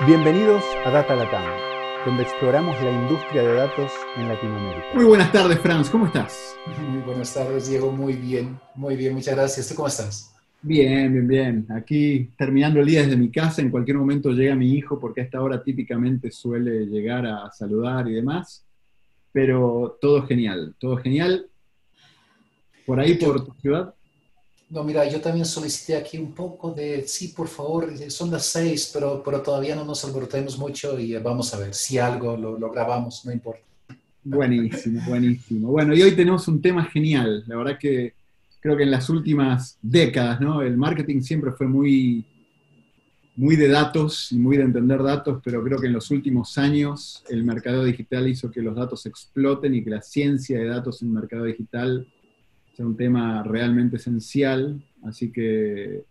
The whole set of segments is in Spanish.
Bienvenidos a Data Latam, donde exploramos la industria de datos en Latinoamérica. Muy buenas tardes, Franz, ¿cómo estás? Muy buenas tardes, Diego, muy bien, muy bien, muchas gracias. ¿Tú cómo estás? Bien, bien, bien. Aquí terminando el día desde mi casa, en cualquier momento llega mi hijo porque a esta hora típicamente suele llegar a saludar y demás, pero todo genial, todo genial. ¿Por ahí, por tu ciudad? No, mira, yo también solicité aquí un poco de, sí, por favor, son las seis, pero, pero todavía no nos alborotemos mucho y vamos a ver si algo lo, lo grabamos, no importa. Buenísimo, buenísimo. Bueno, y hoy tenemos un tema genial. La verdad que creo que en las últimas décadas, ¿no? El marketing siempre fue muy, muy de datos y muy de entender datos, pero creo que en los últimos años el mercado digital hizo que los datos exploten y que la ciencia de datos en el mercado digital es un tema realmente esencial, así que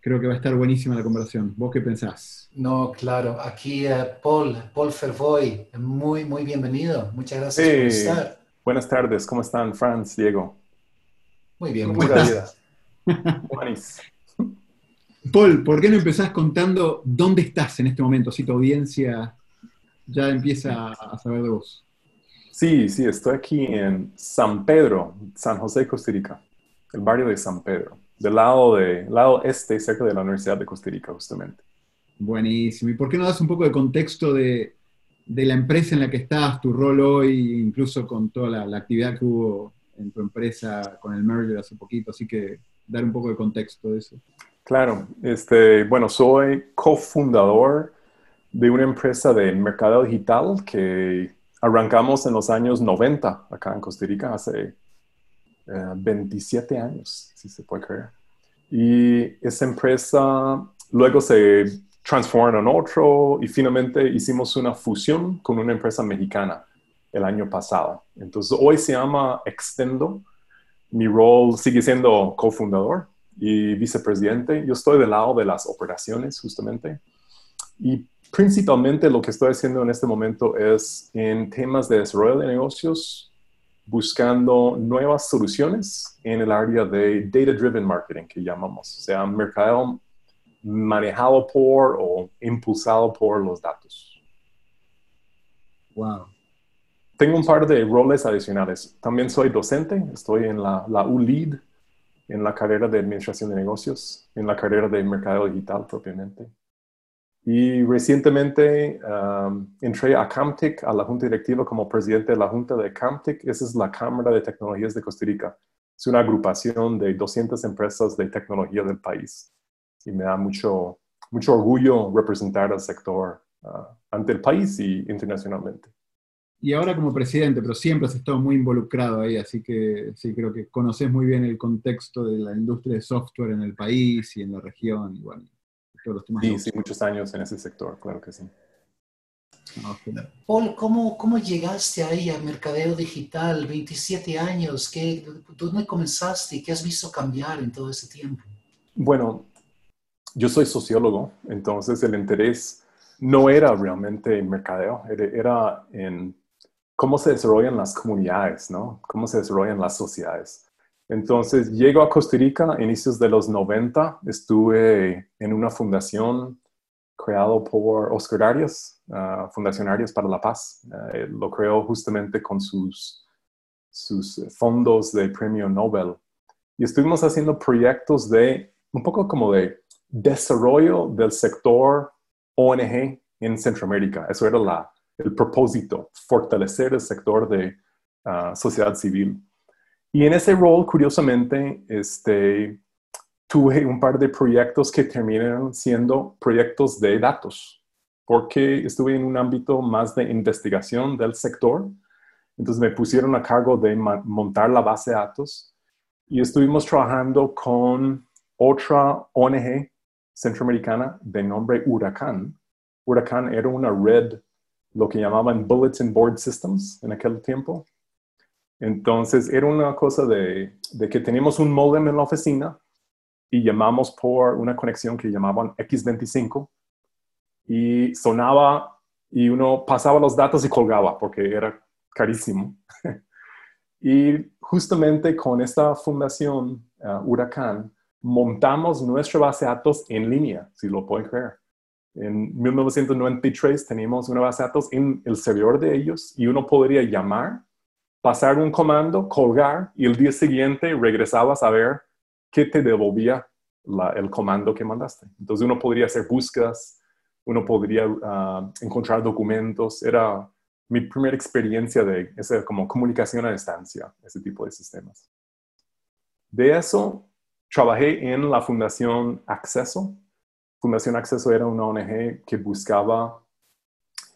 creo que va a estar buenísima la conversación. ¿Vos qué pensás? No, claro. Aquí uh, Paul, Paul Fervoy, muy, muy bienvenido. Muchas gracias por estar. Buenas tardes, ¿cómo están, Franz, Diego? Muy bien, ¿Cómo estás? Paul, ¿por qué no empezás contando dónde estás en este momento, si tu audiencia ya empieza a saber de vos? Sí, sí, estoy aquí en San Pedro, San José, Costa Rica, el barrio de San Pedro, del lado, de, lado este, cerca de la Universidad de Costa Rica, justamente. Buenísimo. ¿Y por qué no das un poco de contexto de, de la empresa en la que estás, tu rol hoy, incluso con toda la, la, actividad que hubo en tu empresa con el merger hace poquito? Así que dar un poco de contexto de eso. Claro, este, bueno, soy cofundador de una empresa de mercado digital que arrancamos en los años 90 acá en Costa Rica, hace 27 eh, años, si se puede creer. Y esa empresa luego se transformó en otro y finalmente hicimos una fusión con una empresa mexicana el año pasado. Entonces hoy se llama Extendo. Mi rol sigue siendo cofundador y vicepresidente. Yo estoy del lado de las operaciones justamente. Y principalmente lo que estoy haciendo en este momento es en temas de desarrollo de negocios, buscando nuevas soluciones en el área de data driven marketing que llamamos, o sea, mercado manejado por o impulsado por los datos. Wow. Tengo un par de roles adicionales. También soy docente, estoy en la, la ULEAD, en la carrera de Administración de Negocios, en la carrera de Mercado Digital propiamente. Y recientemente um, entré a Camtec, a la Junta Directiva como presidente de la Junta de Camtec. Esa es la Cámara de Tecnologías de Costa Rica. Es una agrupación de 200 empresas de tecnología del país. Y me da mucho, mucho orgullo representar al sector uh, ante el país y internacionalmente. Y ahora como presidente, pero siempre has estado muy involucrado ahí, así que sí, creo que conoces muy bien el contexto de la industria de software en el país y en la región. Y bueno, Sí, sí, muchos años en ese sector, claro que sí. Paul, ¿cómo, ¿cómo llegaste ahí a mercadeo digital? 27 años, ¿qué, ¿dónde comenzaste y qué has visto cambiar en todo ese tiempo? Bueno, yo soy sociólogo, entonces el interés no era realmente en mercadeo, era en cómo se desarrollan las comunidades, ¿no? Cómo se desarrollan las sociedades. Entonces, llego a Costa Rica a inicios de los 90. Estuve en una fundación creado por Oscar Arias, uh, Fundación Arias para la Paz. Uh, lo creó justamente con sus, sus fondos de premio Nobel. Y estuvimos haciendo proyectos de, un poco como de desarrollo del sector ONG en Centroamérica. Eso era la, el propósito, fortalecer el sector de uh, sociedad civil. Y en ese rol, curiosamente, este, tuve un par de proyectos que terminaron siendo proyectos de datos, porque estuve en un ámbito más de investigación del sector. Entonces me pusieron a cargo de montar la base de datos y estuvimos trabajando con otra ONG centroamericana de nombre Huracán. Huracán era una red, lo que llamaban Bulletin Board Systems en aquel tiempo, entonces era una cosa de, que teníamos un modem en la oficina y llamamos por una conexión que llamaban X25 y sonaba y uno pasaba los datos y colgaba porque era carísimo. y justamente con esta fundación, uh, Huracán, montamos nuestra base de datos en línea, si lo pueden creer. En 1993 teníamos una base de datos en el servidor de ellos y uno podría llamar, pasar un comando, colgar y el día siguiente regresabas a ver qué te devolvía el comando que mandaste. Entonces uno podría hacer búsquedas, uno podría ah, encontrar documentos. Era mi primera experiencia de esa como comunicación a distancia, ese tipo de sistemas. De eso, trabajé en la Fundación Acceso, Fundación Acceso era una ONG que buscaba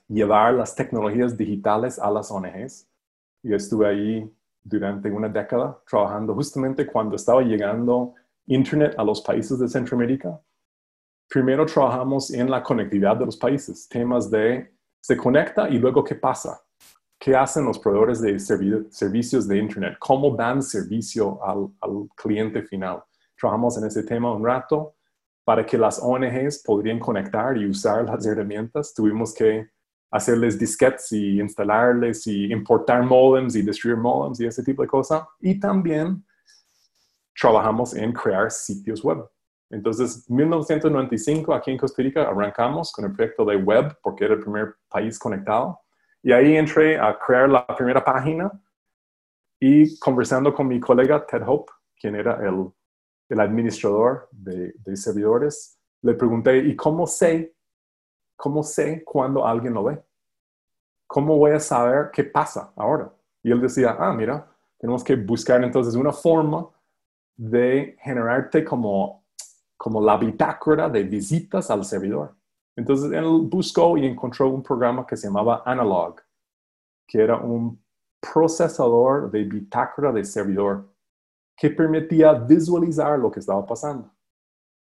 llevar las tecnologías digitales a las ONGs. Yo estuve ahí durante una década trabajando justamente cuando estaba llegando Internet a los países de Centroamérica. Primero trabajamos en la conectividad de los países, temas de se conecta y luego qué pasa, qué hacen los proveedores de servicios de Internet, cómo dan servicio al, al cliente final. Trabajamos en ese tema un rato para que las ONGs podrían conectar y usar las herramientas, tuvimos que hacerles disquetes y instalarles y importar modems y destruir modems y ese tipo de cosas. Y también trabajamos en crear sitios web. Entonces, en 1995, aquí en Costa Rica, arrancamos con el proyecto de web, porque era el primer país conectado. Y ahí entré a crear la primera página y conversando con mi colega Ted Hope, quien era el el administrador de, servidores, le pregunté, ¿y cómo sé, cómo sé cuando alguien lo ve? ¿Cómo voy a saber qué pasa ahora? Y él decía, ah, mira, tenemos que buscar entonces una forma de generarte como, como la bitácora de visitas al servidor. Entonces él buscó y encontró un programa que se llamaba Analog, que era un procesador de bitácora de servidor que permitía visualizar lo que estaba pasando.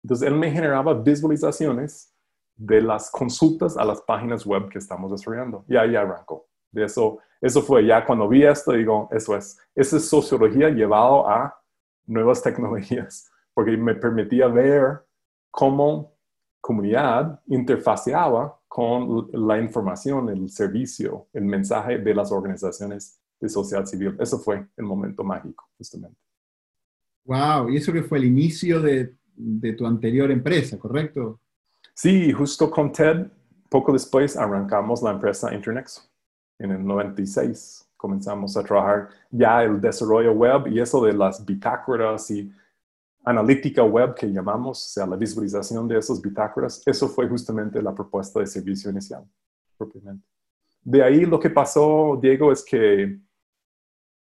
Entonces, él me generaba visualizaciones de las consultas a las páginas web que estamos desarrollando. Y ahí arrancó. De eso, eso fue ya cuando vi esto, digo, eso es. Esa es sociología llevado a nuevas tecnologías, porque me permitía ver cómo comunidad interfaceaba con la información, el servicio, el mensaje de las organizaciones de sociedad civil. Eso fue el momento mágico, justamente. Wow, y eso que fue el inicio de, tu anterior empresa, ¿correcto? Sí, justo con Ted, poco después arrancamos la empresa Internex. En el 96 comenzamos a trabajar ya el desarrollo web y eso de las bitácoras y analítica web que llamamos, o sea, la visualización de esos bitácoras, eso fue justamente la propuesta de servicio inicial, propiamente. De ahí lo que pasó, Diego, es que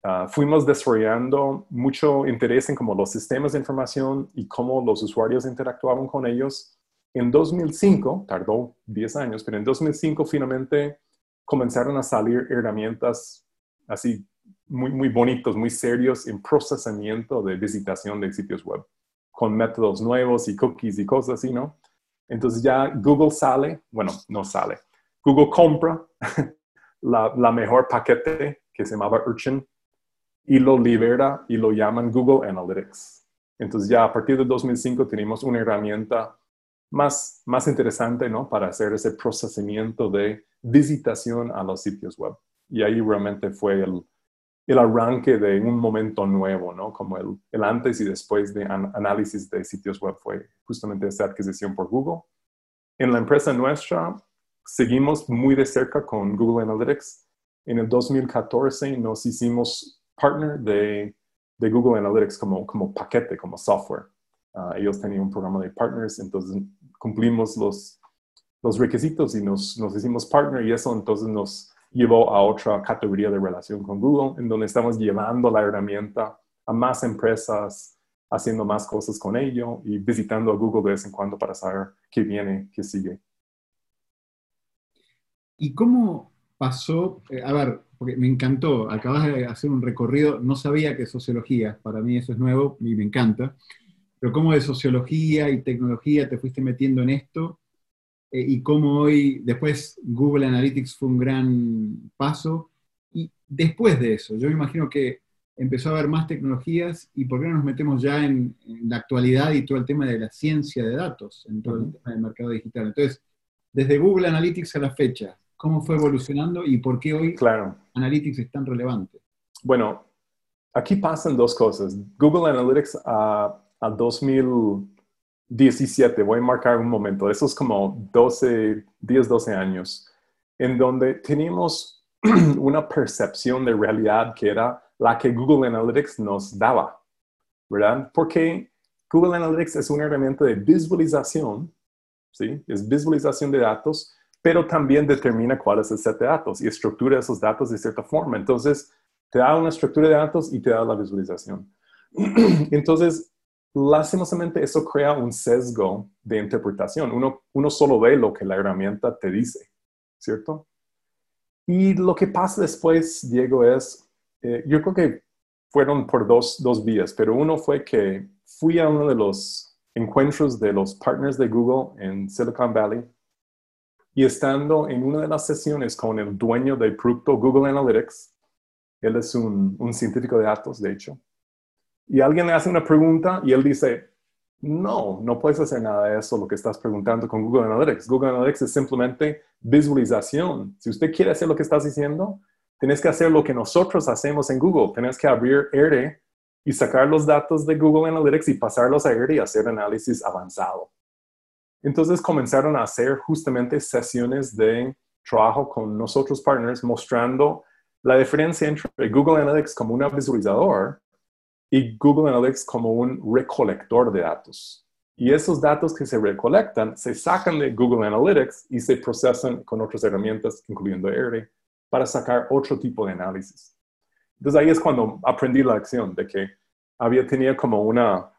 Ah, fuimos desarrollando mucho interés en cómo los sistemas de información y cómo los usuarios interactuaban con ellos. En 2005, tardó 10 años, pero en 2005 finalmente comenzaron a salir herramientas así muy, muy bonitos, muy serios en procesamiento de visitación de sitios web, con métodos nuevos y cookies y cosas así, ¿no? Entonces ya Google sale, bueno, no sale, Google compra la, la mejor paquete que se llamaba Urchin y lo libera y lo llaman Google Analytics. Entonces ya a partir de 2005 tenemos una herramienta más, más interesante ¿no? para hacer ese procesamiento de visitación a los sitios web. Y ahí realmente fue el, el arranque de un momento nuevo, ¿no? Como el, el antes y después de análisis de sitios web fue justamente esa adquisición por Google. En la empresa nuestra seguimos muy de cerca con Google Analytics. En el 2014 nos hicimos partner de, de Google Analytics como, como paquete, como software. Ah, ellos tenían un programa de partners, entonces cumplimos los, los requisitos y nos, nos hicimos partner y eso entonces nos llevó a otra categoría de relación con Google, en donde estamos llevando la herramienta a más empresas, haciendo más cosas con ello y visitando a Google de vez en cuando para saber qué viene, qué sigue. ¿Y cómo pasó? Eh, a ver, porque me encantó, acabas de hacer un recorrido, no sabía que sociología, para mí eso es nuevo y me encanta, pero cómo de sociología y tecnología te fuiste metiendo en esto eh, y cómo hoy, después Google Analytics fue un gran paso, y después de eso, yo me imagino que empezó a haber más tecnologías y por qué no nos metemos ya en, la actualidad y todo el tema de la ciencia de datos, en todo el tema del mercado digital. Entonces, desde Google Analytics a la fecha, cómo fue evolucionando y por qué hoy claro. Analytics es tan relevante. Bueno, aquí pasan dos cosas. Google Analytics a, 2000, 2017, voy a marcar un momento, eso es como 12, 10, 12 años, en donde teníamos una percepción de realidad que era la que Google Analytics nos daba, ¿verdad? Porque Google Analytics es una herramienta de visualización, ¿sí? Es visualización de datos, pero también determina cuál es el set de datos y estructura esos datos de cierta forma. Entonces, te da una estructura de datos y te da la visualización. Entonces, lastimosamente eso crea un sesgo de interpretación. Uno, solo ve lo que la herramienta te dice, ¿cierto? Y lo que pasa después, Diego, es, eh, yo creo que fueron por dos, dos vías, pero uno fue que fui a uno de los encuentros de los partners de Google en Silicon Valley y estando en una de las sesiones con el dueño del producto Google Analytics, él es un, un científico de datos, de hecho, y alguien le hace una pregunta y él dice, no, no puedes hacer nada de eso, lo que estás preguntando con Google Analytics. Google Analytics es simplemente visualización. Si usted quiere hacer lo que estás diciendo, tienes que hacer lo que nosotros hacemos en Google. Tienes que abrir R y sacar los datos de Google Analytics y pasarlos a R y hacer análisis avanzado. Entonces comenzaron a hacer justamente sesiones de trabajo con nosotros partners mostrando la diferencia entre Google Analytics como un visualizador y Google Analytics como un recolector de datos. Y esos datos que se recolectan se sacan de Google Analytics y se procesan con otras herramientas, incluyendo R, para sacar otro tipo de análisis. Entonces ahí es cuando aprendí la lección de que había tenía como una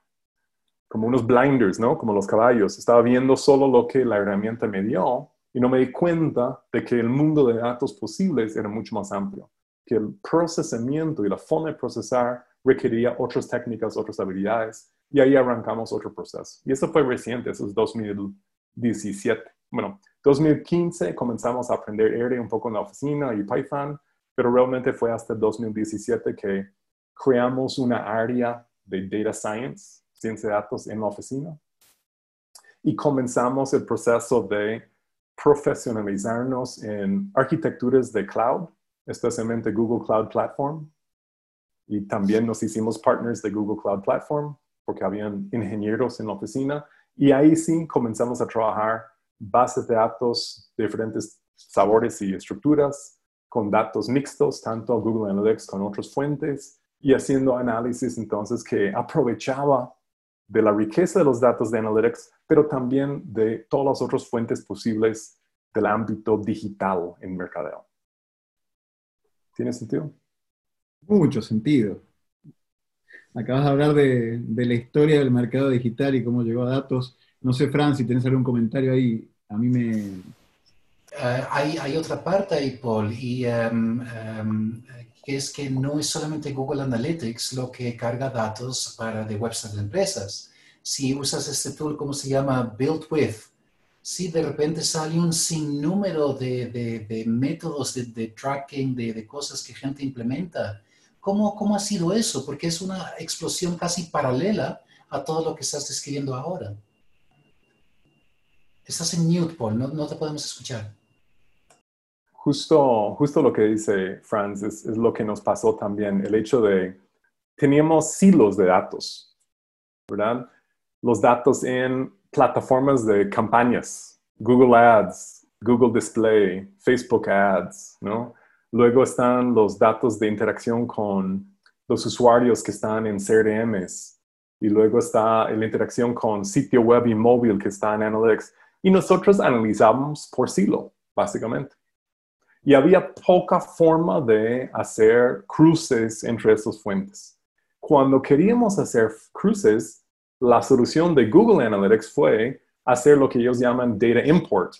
como unos blinders, ¿no? Como los caballos. Estaba viendo solo lo que la herramienta me dio y no me di cuenta de que el mundo de datos posibles era mucho más amplio, que el procesamiento y la forma de procesar requería otras técnicas, otras habilidades, y ahí arrancamos otro proceso. Y eso fue reciente, eso es 2017. Bueno, 2015 comenzamos a aprender R un poco en la oficina y Python, pero realmente fue hasta 2017 que creamos una área de Data Science, ciencia de datos en la oficina, y comenzamos el proceso de profesionalizarnos en arquitecturas de cloud, especialmente Google Cloud Platform, y también nos hicimos partners de Google Cloud Platform porque habían ingenieros en la oficina y ahí sí comenzamos a trabajar bases de datos de diferentes sabores y estructuras con datos mixtos, tanto Google Analytics con otras fuentes y haciendo análisis entonces que aprovechaba de la riqueza de los datos de Analytics, pero también de todas las otras fuentes posibles del ámbito digital en mercadeo. ¿Tiene sentido? Mucho sentido. Acabas de hablar de, la historia del mercado digital y cómo llegó a datos. No sé, Fran, si tienes algún comentario ahí, a mí me... Eh, hay, otra parte ahí, Paul, y em, em, que es que no es solamente Google Analytics lo que carga datos para de websites de empresas. Si usas este tool, ¿cómo se llama? Build With, si de repente sale un sinnúmero de, de, métodos de, tracking, de, cosas que gente implementa. ¿Cómo, ¿Cómo ha sido eso? Porque es una explosión casi paralela a todo lo que estás describiendo ahora. Estás en mute, Paul, no, no te podemos escuchar. Justo, justo lo que dice Franz es, es, lo que nos pasó también, el hecho de, teníamos silos de datos, ¿verdad? Los datos en plataformas de campañas, Google Ads, Google Display, Facebook Ads, ¿no? Luego están los datos de interacción con los usuarios que están en CRMs. Y luego está la interacción con sitio web y móvil que está en Analytics. Y nosotros analizamos por silo, básicamente. Y había poca forma de hacer cruces entre esas fuentes. Cuando queríamos hacer cruces, la solución de Google Analytics fue hacer lo que ellos llaman data import,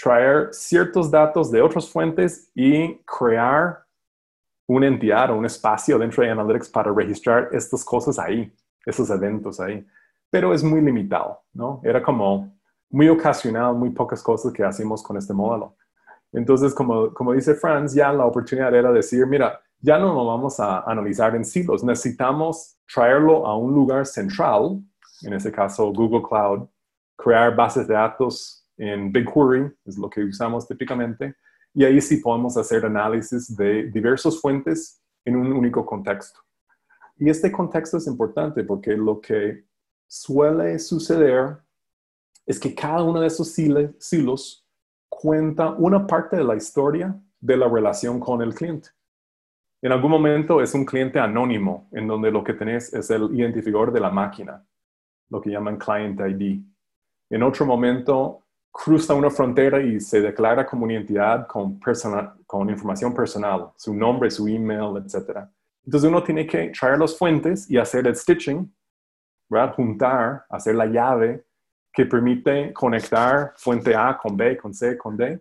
traer ciertos datos de otras fuentes y crear una entidad o un espacio dentro de Analytics para registrar estas cosas ahí, esos eventos ahí. Pero es muy limitado, ¿no? Era como muy ocasional, muy pocas cosas que hacemos con este modelo. Entonces, como, como dice Franz, ya la oportunidad era decir, mira, ya no lo vamos a analizar en silos, necesitamos traerlo a un lugar central, en este caso Google Cloud, crear bases de datos en BigQuery, es lo que usamos típicamente, y ahí sí podemos hacer análisis de diversas fuentes en un único contexto. Y este contexto es importante porque lo que suele suceder es que cada uno de esos silos cuenta una parte de la historia de la relación con el cliente. En algún momento es un cliente anónimo, en donde lo que tenés es el identificador de la máquina, lo que llaman Client ID. En otro momento cruza una frontera y se declara como una entidad con, con información personal, su nombre, su email, etc. Entonces uno tiene que traer las fuentes y hacer el stitching, ¿verdad? juntar, hacer la llave que permite conectar fuente A con B, con C, con D.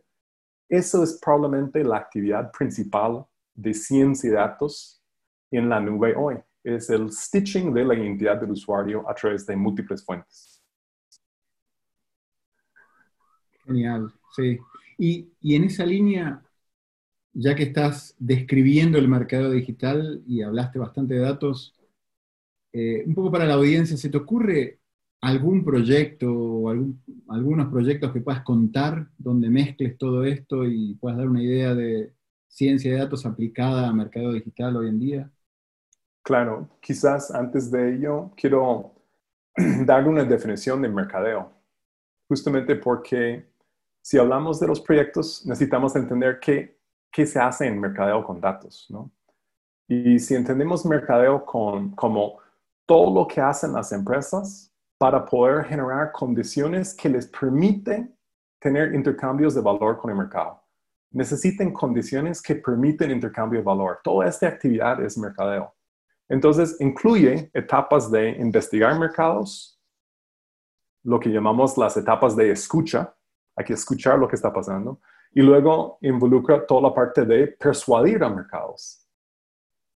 Eso es probablemente la actividad principal de ciencia y datos en la nube hoy. Es el stitching de la identidad del usuario a través de múltiples fuentes. Genial, sí. Y, y, en esa línea, ya que estás describiendo el mercado digital y hablaste bastante de datos, eh, un poco para la audiencia, ¿se te ocurre algún proyecto o algunos proyectos que puedas contar donde mezcles todo esto y puedas dar una idea de ciencia de datos aplicada a mercado digital hoy en día? Claro, quizás antes de ello quiero dar una definición de mercadeo, justamente porque si hablamos de los proyectos, necesitamos entender qué, qué se hace en mercadeo con datos, ¿no? Y si entendemos mercadeo como todo lo que hacen las empresas para poder generar condiciones que les permiten tener intercambios de valor con el mercado. Necesitan condiciones que permiten intercambio de valor. Toda esta actividad es mercadeo. Entonces, incluye etapas de investigar mercados, lo que llamamos las etapas de escucha, hay que escuchar lo que está pasando. Y luego involucra toda la parte de persuadir a mercados,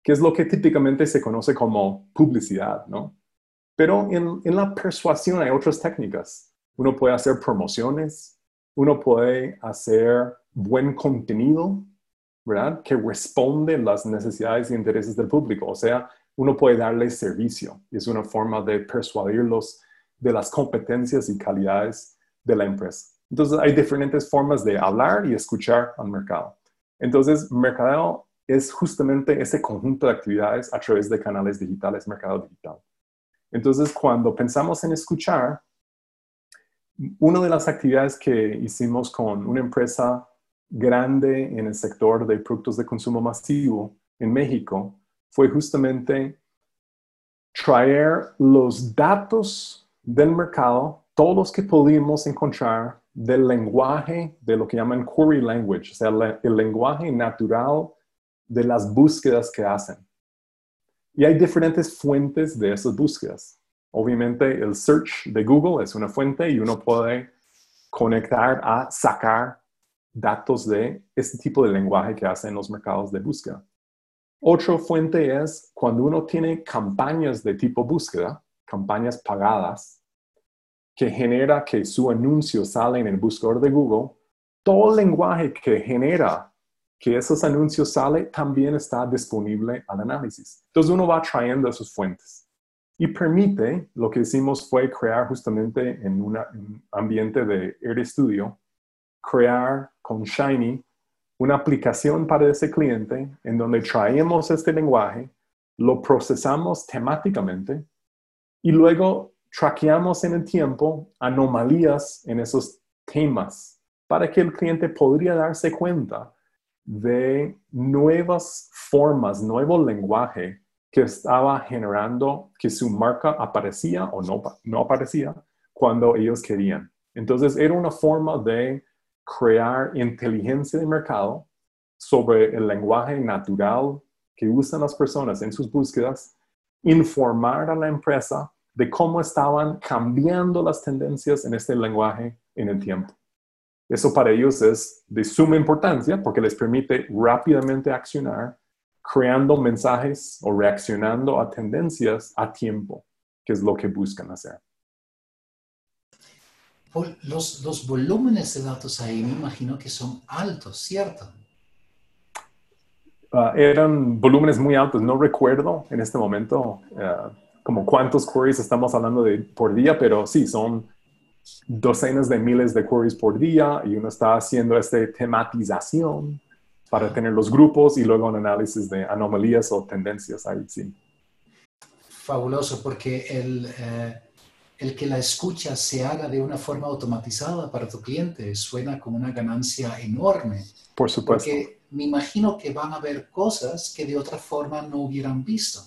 que es lo que típicamente se conoce como publicidad, ¿no? Pero en, la persuasión hay otras técnicas. Uno puede hacer promociones, uno puede hacer buen contenido, ¿verdad? Que responde las necesidades y intereses del público. O sea, uno puede darle servicio. Es una forma de persuadirlos de las competencias y calidades de la empresa. Entonces, hay diferentes formas de hablar y escuchar al mercado. Entonces, mercadeo es justamente ese conjunto de actividades a través de canales digitales, mercado digital. Entonces, cuando pensamos en escuchar, una de las actividades que hicimos con una empresa grande en el sector de productos de consumo masivo en México fue justamente traer los datos del mercado, todos los que pudimos encontrar del lenguaje de lo que llaman query language, o sea, el lenguaje natural de las búsquedas que hacen. Y hay diferentes fuentes de esas búsquedas. Obviamente el search de Google es una fuente y uno puede conectar a sacar datos de este tipo de lenguaje que hacen los mercados de búsqueda. Otra fuente es cuando uno tiene campañas de tipo búsqueda, campañas pagadas, que genera que su anuncio sale en el buscador de Google, todo el lenguaje que genera que esos anuncios sale también está disponible al análisis. Entonces uno va trayendo esas fuentes y permite, lo que hicimos fue crear justamente en un ambiente de Studio, crear con Shiny una aplicación para ese cliente en donde traemos este lenguaje, lo procesamos temáticamente y luego traqueamos en el tiempo anomalías en esos temas para que el cliente podría darse cuenta de nuevas formas, nuevo lenguaje que estaba generando que su marca aparecía o no, no aparecía cuando ellos querían. Entonces era una forma de crear inteligencia de mercado sobre el lenguaje natural que usan las personas en sus búsquedas, informar a la empresa de cómo estaban cambiando las tendencias en este lenguaje en el tiempo. Eso para ellos es de suma importancia porque les permite rápidamente accionar creando mensajes o reaccionando a tendencias a tiempo, que es lo que buscan hacer. Los, los volúmenes de datos ahí me imagino que son altos, ¿cierto? Ah, eran volúmenes muy altos, no recuerdo en este momento. Ah, como cuántos queries estamos hablando de por día, pero sí, son docenas de miles de queries por día y uno está haciendo esta tematización para tener los grupos y luego un análisis de anomalías o tendencias ahí, sí. Fabuloso, porque el, eh, el que la escucha se haga de una forma automatizada para tu cliente suena como una ganancia enorme. Por supuesto. Porque me imagino que van a haber cosas que de otra forma no hubieran visto.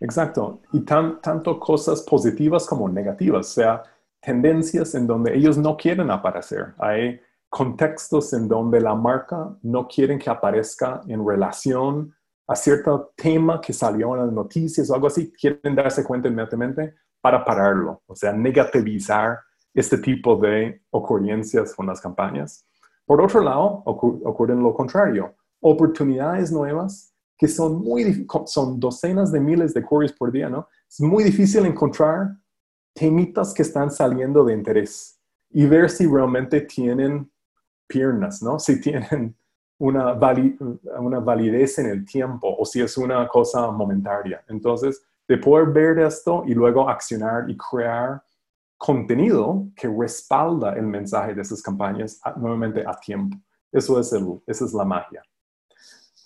Exacto. Y tan, tanto cosas positivas como negativas, o sea, tendencias en donde ellos no quieren aparecer. Hay contextos en donde la marca no quieren que aparezca en relación a cierto tema que salió en las noticias o algo así, quieren darse cuenta inmediatamente para pararlo, o sea, negativizar este tipo de ocurrencias con las campañas. Por otro lado, ocurre lo contrario, oportunidades nuevas que son muy son docenas de miles de queries por día, ¿no? Es muy difícil encontrar temitas que están saliendo de interés y ver si realmente tienen piernas, ¿no? Si tienen una, una validez en el tiempo o si es una cosa momentaria. Entonces, de poder ver esto y luego accionar y crear contenido que respalda el mensaje de esas campañas nuevamente a tiempo. Eso es el, esa es la magia.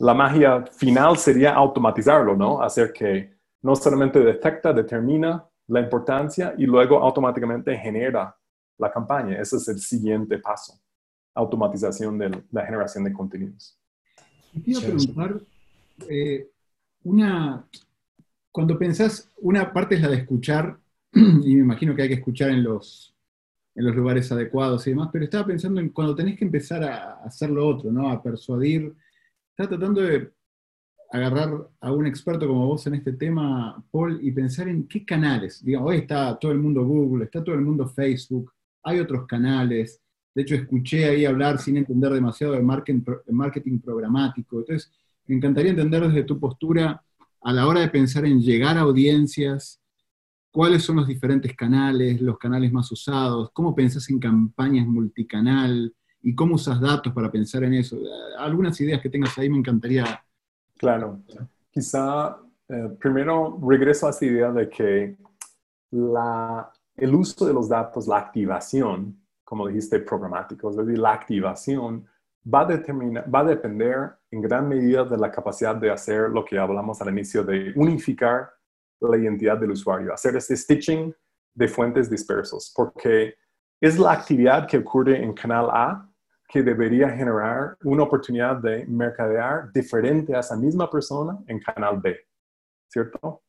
La magia final sería automatizarlo, ¿no? Hacer que no solamente detecta, determina la importancia y luego automáticamente genera la campaña. Ese es el siguiente paso, automatización de la generación de contenidos. Quiero preguntar, eh, una, cuando pensás, una parte es la de escuchar, y me imagino que hay que escuchar en los, en los lugares adecuados y demás, pero estaba pensando en cuando tenés que empezar a hacer lo otro, ¿no? A persuadir. Estaba tratando de agarrar a un experto como vos en este tema, Paul, y pensar en qué canales. Digamos, hoy está todo el mundo Google, está todo el mundo Facebook, hay otros canales. De hecho, escuché ahí hablar sin entender demasiado de marketing, programático. Entonces, me encantaría entender desde tu postura a la hora de pensar en llegar a audiencias, cuáles son los diferentes canales, los canales más usados, cómo pensás en campañas multicanal y cómo usas datos para pensar en eso. Algunas ideas que tengas ahí me encantaría. Claro, quizá eh, primero regreso a esta idea de que el uso de los datos, la activación, como dijiste, programático, es decir, la activación va a, determinar, va a depender en gran medida de la capacidad de hacer lo que hablamos al inicio, de unificar la identidad del usuario, hacer este stitching de fuentes dispersos, porque es la actividad que ocurre en canal A que debería generar una oportunidad de mercadear diferente a esa misma persona en canal B, ¿cierto?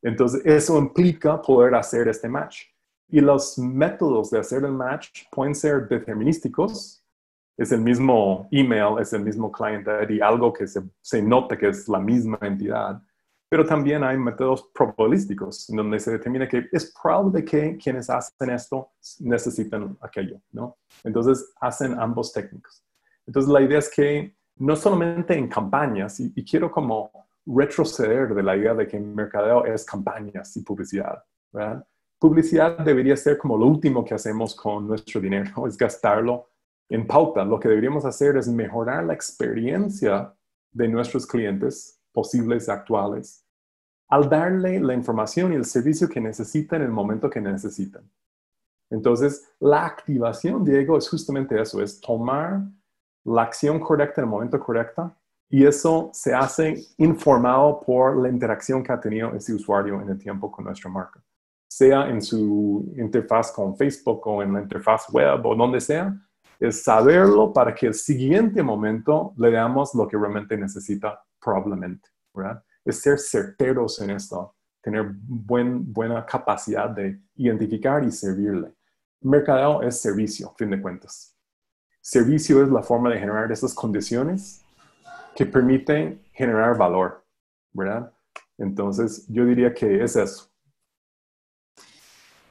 Entonces, eso implica poder hacer este match. Y los métodos de hacer el match pueden ser determinísticos, es el mismo email, es el mismo client ID, algo que se, se nota que es la misma entidad. Pero también hay métodos probabilísticos, donde se determina que es probable que quienes hacen esto necesitan aquello, ¿no? Entonces hacen ambos técnicos. Entonces la idea es que no solamente en campañas, y, quiero como retroceder de la idea de que mercadeo es campañas y publicidad. Publicidad debería ser como lo último que hacemos con nuestro dinero, es gastarlo en pauta, lo que deberíamos hacer es mejorar la experiencia de nuestros clientes, posibles actuales, al darle la información y el servicio que necesitan en el momento que necesitan. Entonces, la activación, Diego, es justamente eso, es tomar la acción correcta en el momento correcto y eso se hace informado por la interacción que ha tenido ese usuario en el tiempo con nuestra marca, sea en su interfaz con Facebook o en la interfaz web o donde sea, es saberlo para que el siguiente momento le damos lo que realmente necesita probablemente, ¿verdad? Es ser certeros en esto, tener buen, buena capacidad de identificar y servirle. Mercadeo es servicio, fin de cuentas. Servicio es la forma de generar esas condiciones que permiten generar valor, ¿verdad? Entonces, yo diría que es eso.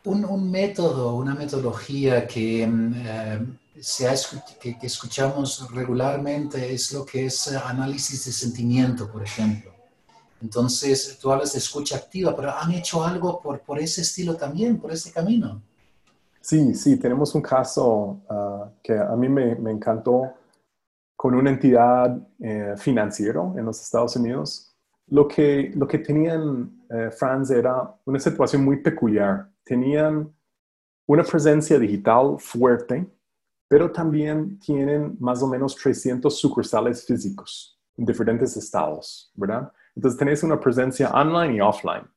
Un, método, una metodología que mm, eh, que, escuchamos regularmente es lo que es eh, análisis de sentimiento, por ejemplo. Entonces, tú hablas de escucha activa, pero ¿han hecho algo por, por ese estilo también, por ese camino? Sí, sí, tenemos un caso ah, que a mí me, me, encantó con una entidad eh, financiera en los Estados Unidos. Lo que, lo que tenían, eh, Franz, era una situación muy peculiar. Tenían una presencia digital fuerte, pero también tienen más o menos 300 sucursales físicos en diferentes estados, ¿verdad? Entonces tenéis una presencia online y offline.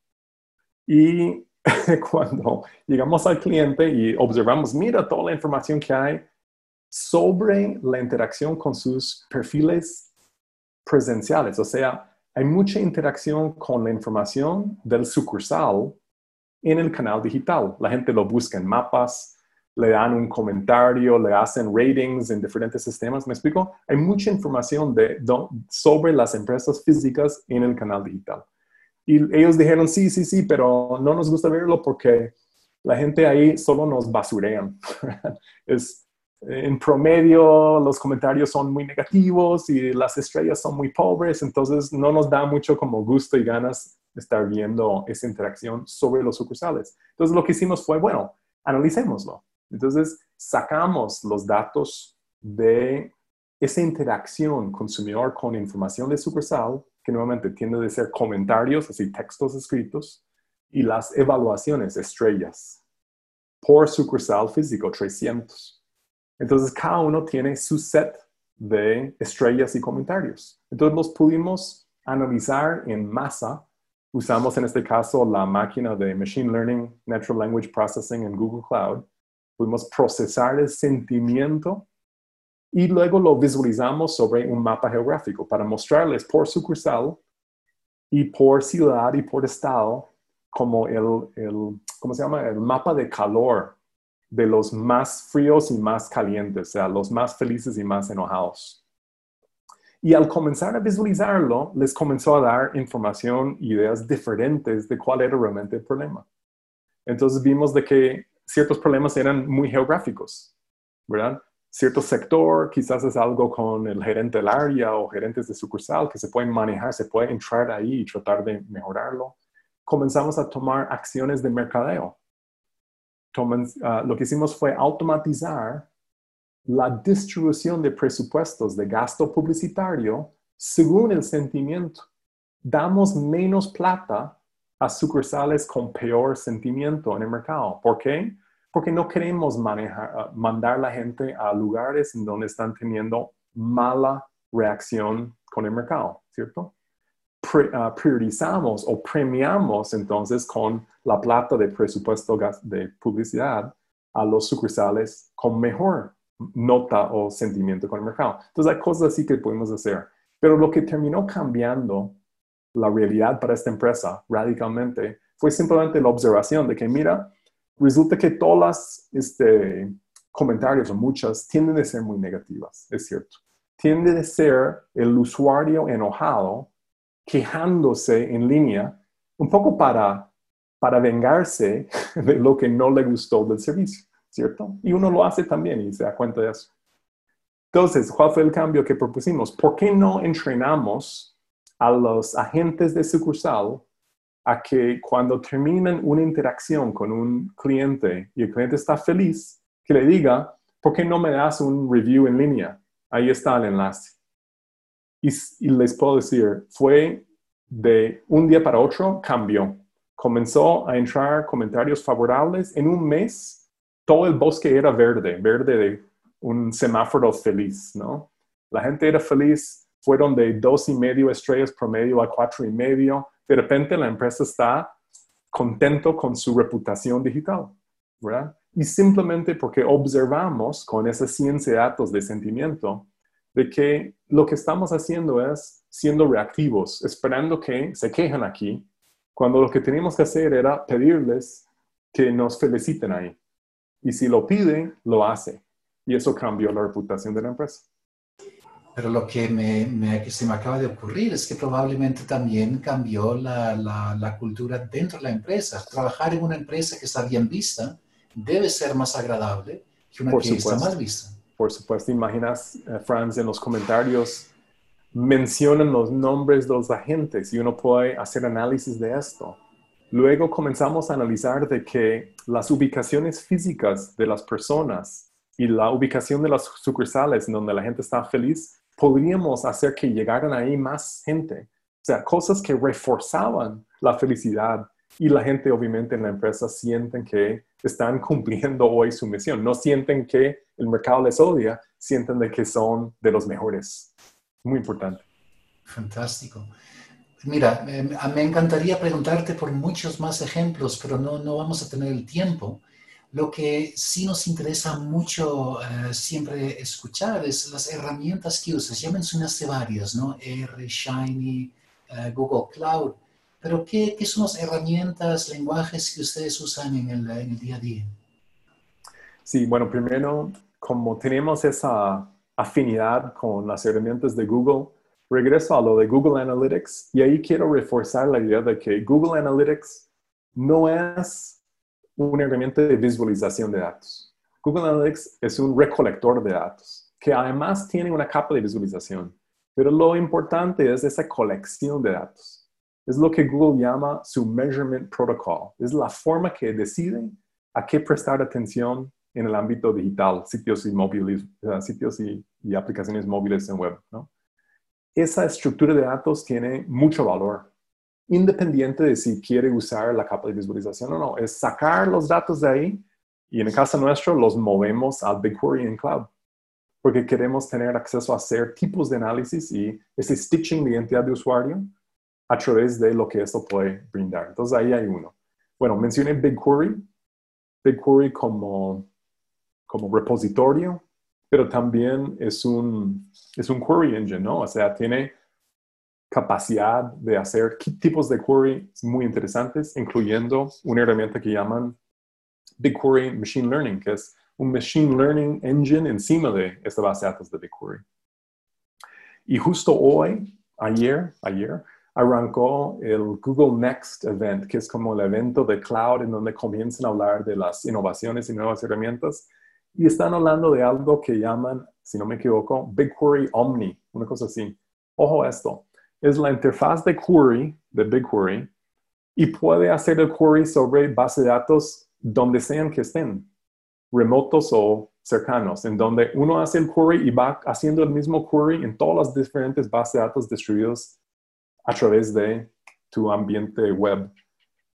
Y cuando llegamos al cliente y observamos, mira toda la información que hay sobre la interacción con sus perfiles presenciales, o sea, hay mucha interacción con la información del sucursal en el canal digital. La gente lo busca en mapas, le dan un comentario, le hacen ratings en diferentes sistemas. ¿Me explico? Hay mucha información de, sobre las empresas físicas en el canal digital. Y ellos dijeron, sí, sí, sí, pero no nos gusta verlo porque la gente ahí solo nos basurean. es, en promedio los comentarios son muy negativos y las estrellas son muy pobres, entonces no nos da mucho como gusto y ganas estar viendo esa interacción sobre los sucursales. Entonces lo que hicimos fue, bueno, analicémoslo. Entonces sacamos los datos de esa interacción consumidor con información de sucursal, que nuevamente tiende a ser comentarios, así textos escritos, y las evaluaciones estrellas por sucursal físico, 300. Entonces, cada uno tiene su set de estrellas y comentarios. Entonces, los pudimos analizar en masa. Usamos en este caso la máquina de Machine Learning, Natural Language Processing en Google Cloud. Pudimos procesar el sentimiento y luego lo visualizamos sobre un mapa geográfico para mostrarles por sucursal y por ciudad y por estado como el, el ¿cómo se llama? El mapa de calor de los más fríos y más calientes, o sea, los más felices y más enojados. Y al comenzar a visualizarlo, les comenzó a dar información, ideas diferentes de cuál era realmente el problema. Entonces vimos de que ciertos problemas eran muy geográficos, ¿verdad? Cierto sector, quizás es algo con el gerente del área o gerentes de sucursal que se pueden manejar, se puede entrar ahí y tratar de mejorarlo. Comenzamos a tomar acciones de mercadeo Ah, lo que hicimos fue automatizar la distribución de presupuestos de gasto publicitario según el sentimiento. Damos menos plata a sucursales con peor sentimiento en el mercado. ¿Por qué? Porque no queremos manejar, ah, mandar la gente a lugares donde están teniendo mala reacción con el mercado, ¿cierto? Ah, priorizamos o premiamos entonces con la plata de presupuesto de publicidad a los sucursales con mejor nota o sentimiento con el mercado. Entonces hay cosas así que podemos hacer. Pero lo que terminó cambiando la realidad para esta empresa radicalmente fue simplemente la observación de que, mira, resulta que todas las este, comentarios o muchas tienden a ser muy negativas, es cierto. Tiende a ser el usuario enojado quejándose en línea, un poco para, para vengarse de lo que no le gustó del servicio, ¿cierto? Y uno lo hace también y se da cuenta de eso. Entonces, ¿cuál fue el cambio que propusimos? ¿Por qué no entrenamos a los agentes de sucursal a que cuando terminan una interacción con un cliente y el cliente está feliz, que le diga, ¿por qué no me das un review en línea? Ahí está el enlace. Y, les puedo decir, fue de un día para otro, cambió. Comenzó a entrar comentarios favorables. En un mes, todo el bosque era verde, verde de un semáforo feliz, ¿no? La gente era feliz, fueron de dos y medio estrellas promedio a cuatro y medio. De repente la empresa está contento con su reputación digital, ¿verdad? Y simplemente porque observamos con esa ciencia de datos de sentimiento de que lo que estamos haciendo es siendo reactivos, esperando que se quejen aquí, cuando lo que teníamos que hacer era pedirles que nos feliciten ahí. Y si lo piden, lo hace. Y eso cambió la reputación de la empresa. Pero lo que me, se me acaba de ocurrir es que probablemente también cambió la, la, cultura dentro de la empresa. Trabajar en una empresa que está bien vista debe ser más agradable que una que está mal vista por supuesto, imaginas, eh, Franz, en los comentarios mencionan los nombres de los agentes y uno puede hacer análisis de esto. Luego comenzamos a analizar de que las ubicaciones físicas de las personas y la ubicación de las sucursales en donde la gente está feliz, podríamos hacer que llegaran ahí más gente. O sea, cosas que reforzaban la felicidad y la gente obviamente en la empresa sienten que están cumpliendo hoy su misión. No sienten que el mercado les odia, sienten de que son de los mejores. Muy importante. Fantástico. Mira, me encantaría preguntarte por muchos más ejemplos, pero no, no vamos a tener el tiempo. Lo que sí nos interesa mucho eh, siempre escuchar es las herramientas que usas. Ya mencionaste varias, ¿no? R, Shiny, eh, Google Cloud. Pero ¿qué, ¿qué, son las herramientas, lenguajes que ustedes usan en el, en el día a día? Sí, bueno, primero, como tenemos esa afinidad con las herramientas de Google, regreso a lo de Google Analytics y ahí quiero reforzar la idea de que Google Analytics no es una herramienta de visualización de datos. Google Analytics es un recolector de datos que además tiene una capa de visualización, pero lo importante es esa colección de datos. Es lo que Google llama su Measurement Protocol. Es la forma que decide a qué prestar atención en el ámbito digital, sitios y, móviles, sitios y, aplicaciones móviles en web. esa estructura de datos tiene mucho valor, independiente de si quiere usar la capa de visualización o no. Es sacar los datos de ahí y en el caso nuestro los movemos al BigQuery en cloud, porque queremos tener acceso a hacer tipos de análisis y ese stitching de identidad de usuario a través de lo que esto puede brindar. Entonces ahí hay uno. Bueno, mencioné BigQuery, BigQuery como, como repositorio pero también es un, es un query engine, ¿no? O sea, tiene capacidad de hacer tipos de query muy interesantes, incluyendo una herramienta que llaman BigQuery Machine Learning, que es un Machine Learning Engine encima de esta base de datos de BigQuery. Y justo hoy, ayer, ayer, arrancó el Google Next Event, que es como el evento de cloud en donde comienzan a hablar de las innovaciones y nuevas herramientas y están hablando de algo que llaman, si no me equivoco, BigQuery Omni, una cosa así. Ojo esto, es la interfaz de query, de BigQuery, y puede hacer el query sobre base de datos donde sean que estén, remotos o cercanos, en donde uno hace el query y va haciendo el mismo query en todas las diferentes bases de datos distribuidos a través de tu ambiente web.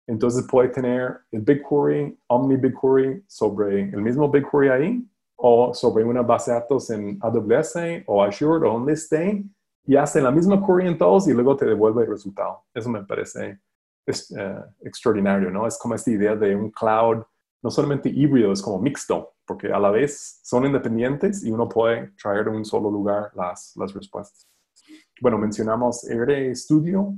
Entonces puede tener el BigQuery, Omni BigQuery sobre el mismo BigQuery ahí o sobre una base de datos en AWS o Azure o donde esté y hace la misma query en todos y luego te devuelve el resultado. Eso me parece eh, extraordinario, ¿no? Es como esta idea de un cloud no solamente híbrido, es como mixto, porque a la vez son independientes y uno puede traer en un solo lugar las, las respuestas. Bueno, mencionamos R Studio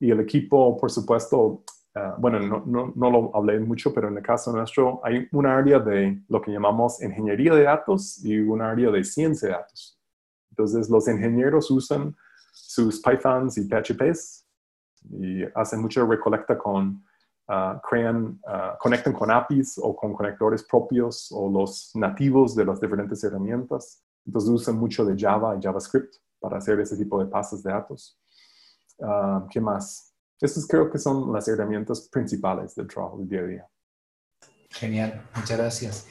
y el equipo, por supuesto, Ah, bueno, no, no, lo hablé mucho, pero en el caso nuestro hay un área de lo que llamamos ingeniería de datos y un área de ciencia de datos. Entonces, los ingenieros usan sus Pythons y PHPs y hacen mucha recolecta con, uh, crean, uh, conectan con APIs o con conectores propios o los nativos de las diferentes herramientas. Entonces, usan mucho de Java y JavaScript para hacer ese tipo de pases de datos. ¿Qué más? Esas creo que son las herramientas principales del trabajo del día a día. Genial, muchas gracias.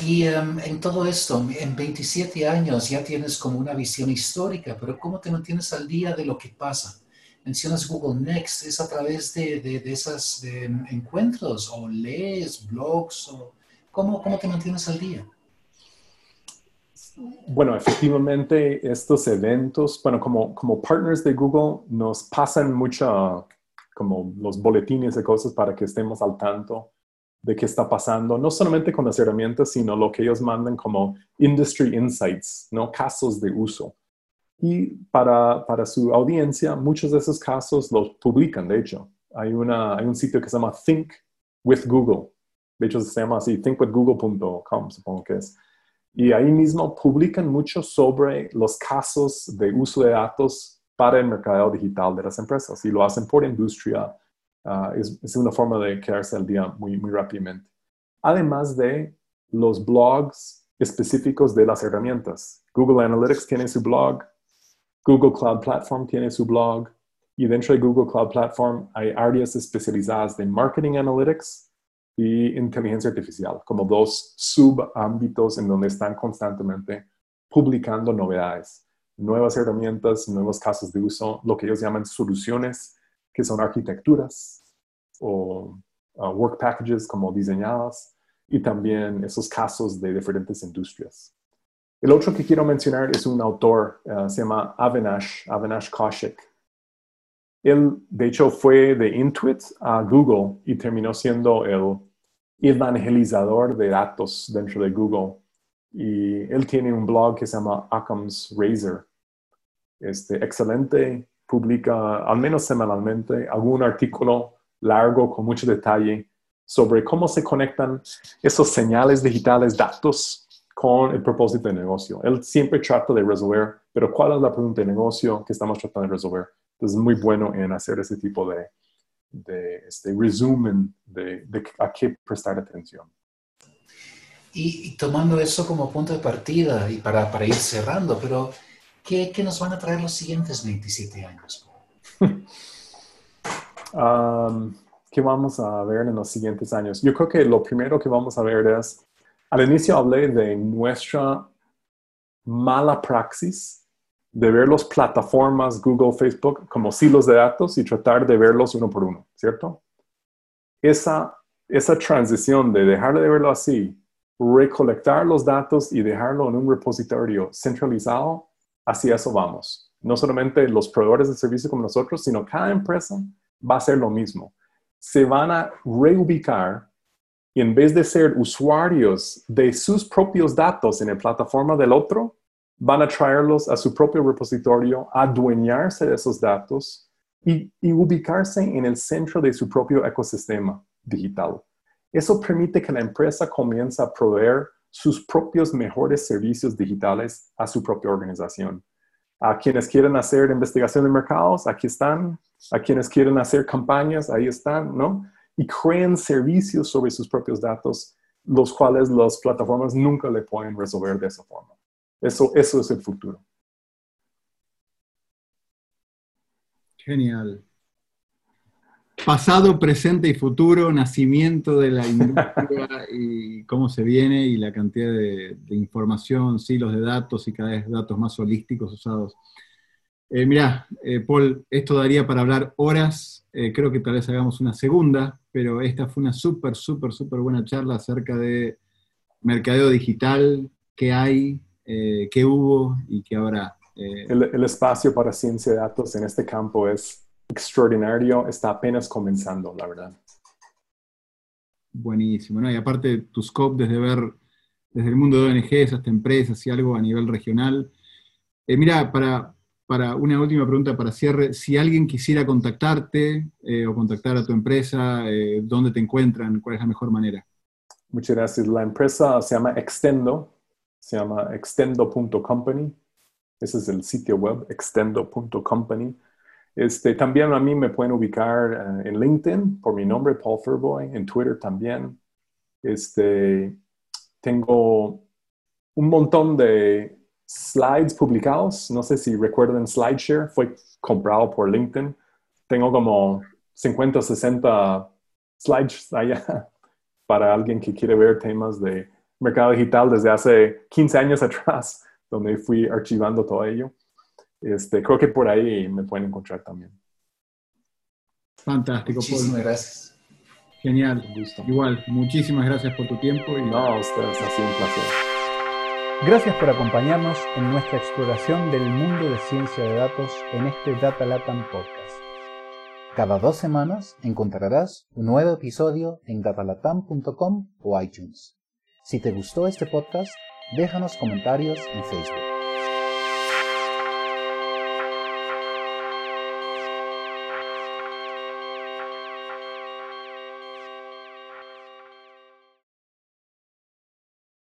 Y em, en todo esto, en 27 años ya tienes como una visión histórica, pero ¿cómo te mantienes al día de lo que pasa? Mencionas Google Next, ¿es a través de, de, esos encuentros o lees blogs? O, ¿cómo, ¿Cómo te mantienes al día? Bueno, efectivamente, estos eventos, bueno, como, como partners de Google, nos pasan mucha como los boletines de cosas para que estemos al tanto de qué está pasando, no solamente con las herramientas, sino lo que ellos mandan como industry insights, ¿no? Casos de uso. Y para, para su audiencia, muchos de esos casos los publican, de hecho. Hay, una, hay un sitio que se llama Think with Google. De hecho, se llama así, thinkwithgoogle.com, supongo que es. Y ahí mismo publican mucho sobre los casos de uso de datos para el mercado digital de las empresas y lo hacen por industria. Ah, es, una forma de quedarse al día muy, muy rápidamente. Además de los blogs específicos de las herramientas. Google Analytics tiene su blog, Google Cloud Platform tiene su blog y dentro de Google Cloud Platform hay áreas especializadas de Marketing Analytics y inteligencia artificial, como dos subámbitos en donde están constantemente publicando novedades nuevas herramientas, nuevos casos de uso, lo que ellos llaman soluciones, que son arquitecturas o uh, work packages como diseñadas, y también esos casos de diferentes industrias. El otro que quiero mencionar es un autor, uh, se llama Avinash, Avinash Kaushik. Él, de hecho, fue de Intuit a Google y terminó siendo el evangelizador de datos dentro de Google. Y él tiene un blog que se llama Occam's Razor. Este, excelente, publica al menos semanalmente algún artículo largo con mucho detalle sobre cómo se conectan esos señales digitales, datos, con el propósito de negocio. Él siempre trata de resolver, pero ¿cuál es la pregunta de negocio que estamos tratando de resolver? Entonces, es muy bueno en hacer ese tipo de, de este resumen de, a qué prestar atención. Y, tomando eso como punto de partida y para, para ir cerrando, pero ¿qué, ¿qué, nos van a traer los siguientes 27 años? um, ¿Qué vamos a ver en los siguientes años? Yo creo que lo primero que vamos a ver es, al inicio hablé de nuestra mala praxis de ver las plataformas Google, Facebook como silos de datos y tratar de verlos uno por uno, ¿cierto? Esa, esa transición de dejar de verlo así, recolectar los datos y dejarlo en un repositorio centralizado, hacia eso vamos. No solamente los proveedores de servicio como nosotros, sino cada empresa va a hacer lo mismo se van a reubicar y en vez de ser usuarios de sus propios datos en la plataforma del otro, van a traerlos a su propio repositorio, adueñarse de esos datos y, y, ubicarse en el centro de su propio ecosistema digital. Eso permite que la empresa comience a proveer sus propios mejores servicios digitales a su propia organización. A quienes quieren hacer investigación de mercados, aquí están. A quienes quieren hacer campañas, ahí están, ¿no? Y crean servicios sobre sus propios datos, los cuales las plataformas nunca le pueden resolver de esa forma. Eso, eso es el futuro. Genial. Pasado, presente y futuro, nacimiento de la industria y cómo se viene y la cantidad de, de información, silos de datos y cada vez datos más holísticos usados eh, mirá, eh, Paul, esto daría para hablar horas, eh, creo que tal vez hagamos una segunda, pero esta fue una súper, súper, súper buena charla acerca de mercadeo digital, qué hay, qué hubo y qué habrá. El, el, espacio para ciencia de datos en este campo es extraordinario, está apenas comenzando, la verdad. Buenísimo, ¿no? Y aparte tu scope desde ver, desde el mundo de ONGs hasta empresas y algo a nivel regional. mira, para, para una última pregunta para cierre, si alguien quisiera contactarte eh, o contactar a tu empresa, eh, ¿dónde te encuentran? ¿Cuál es la mejor manera? Muchas gracias. La empresa se llama Extendo, se llama extendo.company. Ese es el sitio web, extendo.company. Este, también a mí me pueden ubicar eh, en LinkedIn por mi nombre, Paul Furboy, en Twitter también. Este, tengo un montón de slides publicados. No sé si recuerdan SlideShare, fue comprado por LinkedIn. Tengo como 50 o 60 slides allá para alguien que quiere ver temas de mercado digital desde hace 15 años atrás, donde fui archivando todo ello. Este, creo que por ahí me pueden encontrar también. Fantástico. Muchísimas gracias. Genial. Igual, muchísimas gracias por tu tiempo. Y... No, ustedes, ha sido un placer. Gracias por acompañarnos en nuestra exploración del mundo de ciencia de datos en este Data Latam Podcast. Cada dos semanas encontrarás un nuevo episodio en datalatam.com o iTunes. Si te gustó este podcast, déjanos comentarios en Facebook.